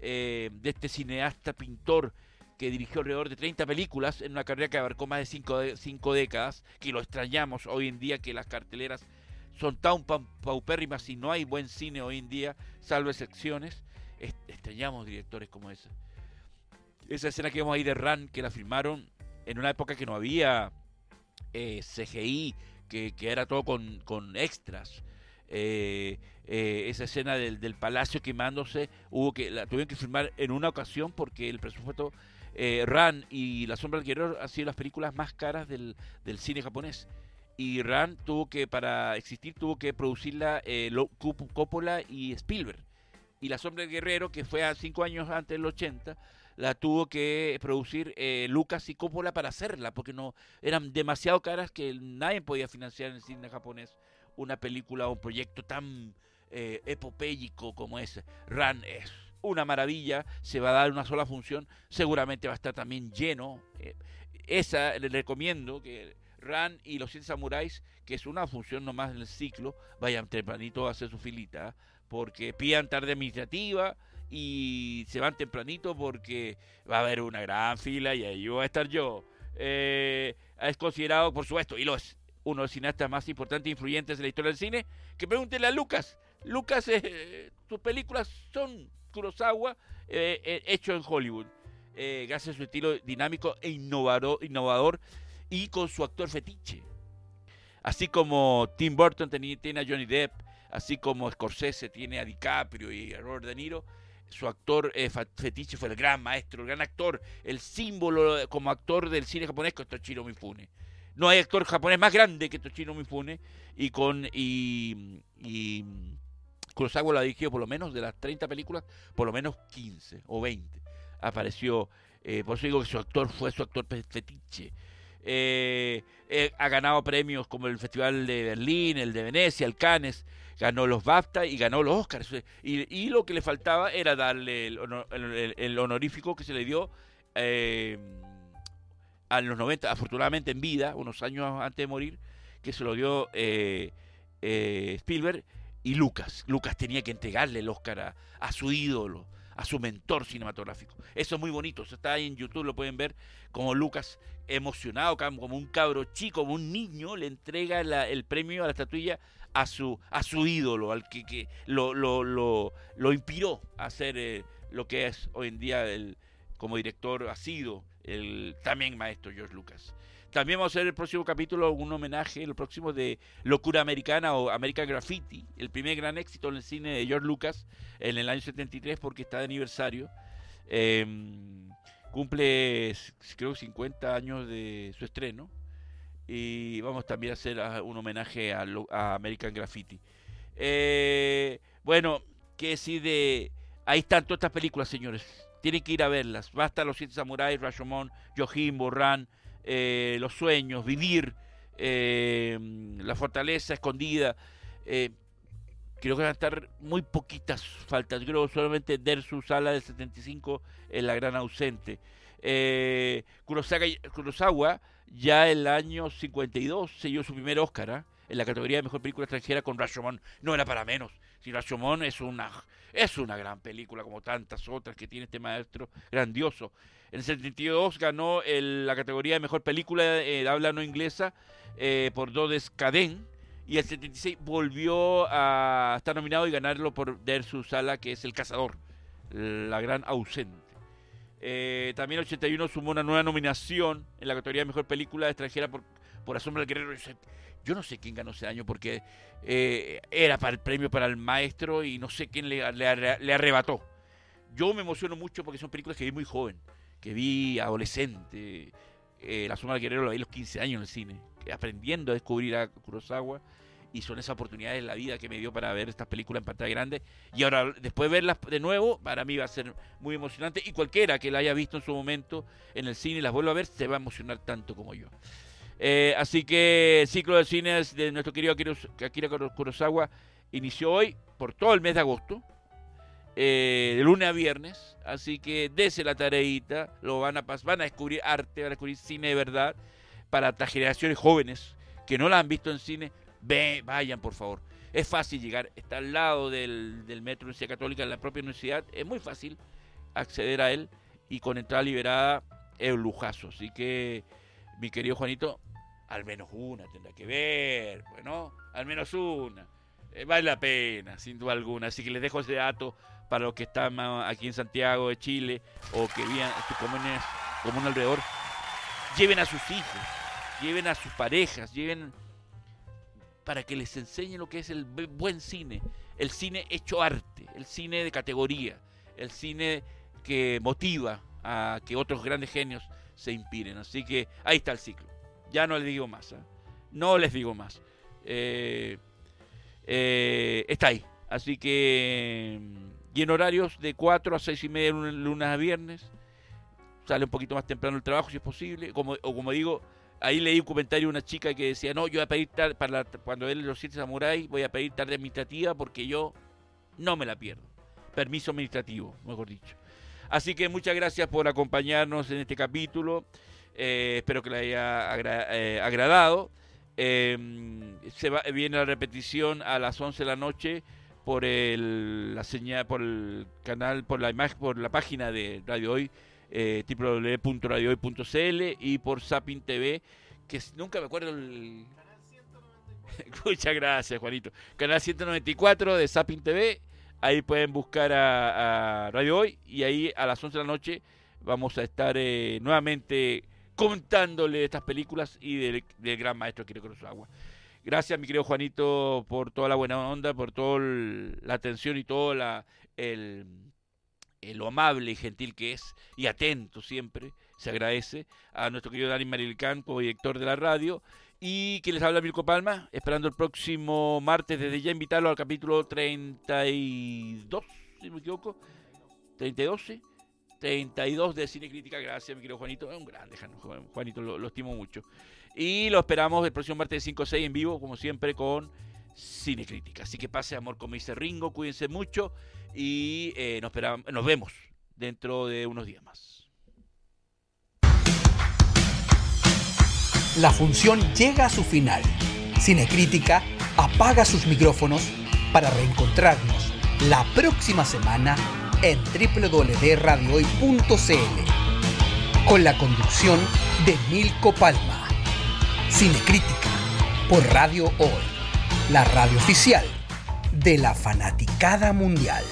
Eh, de este cineasta pintor que dirigió alrededor de 30 películas en una carrera que abarcó más de 5 décadas, que lo extrañamos hoy en día que las carteleras son tan paupérrimas y no hay buen cine hoy en día, salvo excepciones. Extrañamos directores como ese. Esa escena que vemos ahí de Ran, que la filmaron en una época que no había eh, CGI, que, que, era todo con, con extras. Eh, eh, esa escena del, del, palacio quemándose, hubo que la tuvieron que filmar en una ocasión porque el presupuesto Ran y La Sombra del Guerrero han sido las películas más caras del, del cine japonés. Y Ran tuvo que, para existir, tuvo que producirla Coppola y Spielberg. Y La Sombra del Guerrero, que fue a cinco años antes del 80, la tuvo que producir eh, Lucas y Coppola para hacerla, porque no eran demasiado caras que nadie podía financiar en el cine japonés una película o un proyecto tan eh, epopélico como ese. Ran es una maravilla, se va a dar una sola función, seguramente va a estar también lleno. Eh, esa le recomiendo que Ran y los 100 samuráis, que es una función nomás en el ciclo, vayan tempranito a hacer su filita, porque pidan tarde administrativa y se van tempranito porque va a haber una gran fila y ahí voy a estar yo. Eh, es considerado, por supuesto, y lo es, uno de los cineastas más importantes e influyentes de la historia del cine, que pregúntele a Lucas. Lucas, eh, sus películas son Kurosawa eh, eh, hecho en Hollywood, eh, gracias a su estilo dinámico e innovador, innovador y con su actor fetiche. Así como Tim Burton tiene a Johnny Depp, así como Scorsese tiene a DiCaprio y a Robert De Niro, su actor eh, fetiche fue el gran maestro, el gran actor, el símbolo como actor del cine japonés que es Toshiro Mifune. No hay actor japonés más grande que Toshiro Mifune y con y, y Kurosawa lo ha dirigido por lo menos de las 30 películas, por lo menos 15 o 20 apareció. Eh, por eso digo que su actor fue su actor fetiche. Eh, eh, ha ganado premios como el Festival de Berlín, el de Venecia, el Cannes, ganó los BAFTA y ganó los Oscars. Y, lo que le faltaba era darle el, honor, el, el honorífico que se le dio eh, a los 90, afortunadamente en vida, unos años antes de morir, que se lo dio eh, Spielberg y Lucas. Lucas tenía que entregarle el Oscar a, su ídolo, a su mentor cinematográfico. Eso es muy bonito, eso está ahí en YouTube, lo pueden ver como Lucas emocionado, como un cabro chico, como un niño, le entrega el premio a la estatuilla a su, a su ídolo, al que, que lo, lo, lo, lo, inspiró a hacer eh, lo que es hoy en día el, como director ha sido el también maestro George Lucas. También vamos a hacer el próximo capítulo un homenaje, el próximo de Locura Americana o American Graffiti, el primer gran éxito en el cine de George Lucas en el año 73 porque está de aniversario. Eh, cumple creo 50 años de su estreno y vamos también a hacer un homenaje a, American Graffiti. Eh, bueno, qué decir de... Ahí están todas estas películas, señores. Tienen que ir a verlas. Basta Los Siete Samuráis, Rashomon, Yojimbo, Ran, eh, Los Sueños, Vivir, eh, La Fortaleza Escondida. Eh, creo que van a estar muy poquitas faltas. Creo solamente Dersu Sala del 75 es la gran ausente. Kurosawa, Kurosawa ya el año 52 selló su primer Oscar ¿eh? en la categoría de mejor película extranjera con Rashomon. No era para menos. Si Rashomon es una, es una gran película como tantas otras que tiene este maestro grandioso. En el 72 ganó la categoría de mejor película eh, de habla no inglesa eh, por Dodes Caden. Y el 76 volvió a estar nominado y ganarlo por Der Sala, que es El Cazador, la gran ausente. Eh, también el 81 sumó una nueva nominación en la categoría de mejor película extranjera por, por La Sombra del Guerrero. Yo no sé quién ganó ese año porque eh, era para el premio para el maestro y no sé quién le, le, arrebató. Yo me emociono mucho porque son películas que vi muy joven. que vi adolescente. Eh, la Sombra del Guerrero lo vi a los 15 años en el cine, aprendiendo a descubrir a Kurosawa. Y son esas oportunidades en la vida que me dio para ver estas películas en pantalla grande. Y ahora, después de verlas de nuevo, para mí va a ser muy emocionante. Y cualquiera que la haya visto en su momento en el cine y las vuelva a ver, se va a emocionar tanto como yo. Eh, así que el ciclo de cines de nuestro querido Akira Kurosawa inició hoy por todo el mes de agosto, eh, de lunes a viernes. Así que dese la tareita, lo van a, van a descubrir arte, van a descubrir cine de verdad para las generaciones jóvenes que no la han visto en cine. Ve, vayan, por favor. Es fácil llegar, está al lado del, del Metro Universidad Católica, en la propia universidad. Es muy fácil acceder a él y con entrada liberada es un lujazo. Así que, mi querido Juanito, al menos una tendrá que ver, bueno, al menos una. Eh, vale la pena, sin duda alguna. Así que les dejo ese dato para los que están aquí en Santiago de Chile o que vivan como un alrededor. Lleven a sus hijos, lleven a sus parejas, lleven para que les enseñen lo que es el buen cine, el cine hecho arte, el cine de categoría, el cine que motiva a que otros grandes genios se inspiren. Así que ahí está el ciclo. Ya no les digo más. ¿eh? No les digo más. Eh, eh, está ahí. Así que. Y en horarios de 4 a 6 y media, lunes a viernes. Sale un poquito más temprano el trabajo si es posible. Como, o como digo, ahí leí un comentario de una chica que decía: No, yo voy a pedir tarde, para cuando ver los siete samuráis, voy a pedir tarde administrativa porque yo no me la pierdo. Permiso administrativo, mejor dicho. Así que muchas gracias por acompañarnos en este capítulo. Eh, espero que le haya eh, agradado. Em, se va, viene la repetición a las 11 de la noche por el, la señal, por el canal, por la imagen, por la página de Radio Hoy, eh, www.radiohoy.cl y por Sapin TV, que nunca me acuerdo el... <laughs> Muchas gracias, Juanito. Canal 194 de Sapin TV. Ahí pueden buscar a, Radio Hoy y ahí a las 11 de la noche vamos a estar eh, nuevamente contándole estas películas y del, gran maestro Kiro Kurosawa. Gracias, mi querido Juanito, por toda la buena onda, por toda la atención y todo la, el, lo amable y gentil que es y atento siempre. Se agradece a nuestro querido Dani Marilcán, como director de la radio. Y que les habla Mirko Palma, esperando el próximo martes, desde ya invitarlo al capítulo 32, si me equivoco, 32, 32 de Cine Crítica. Gracias, mi querido Juanito. Es un grande, Juanito, lo, estimo mucho. Y lo esperamos el próximo martes de 5 6 en vivo, como siempre, con Cine Crítica. Así que pase amor, como dice Ringo. Cuídense mucho y eh, nos, esperamos, nos vemos dentro de unos días más. La función llega a su final. Crítica apaga sus micrófonos para reencontrarnos la próxima semana en www.radiohoy.cl con la conducción de Milko Palma. Cinecrítica por Radio Hoy, la radio oficial de la fanaticada mundial.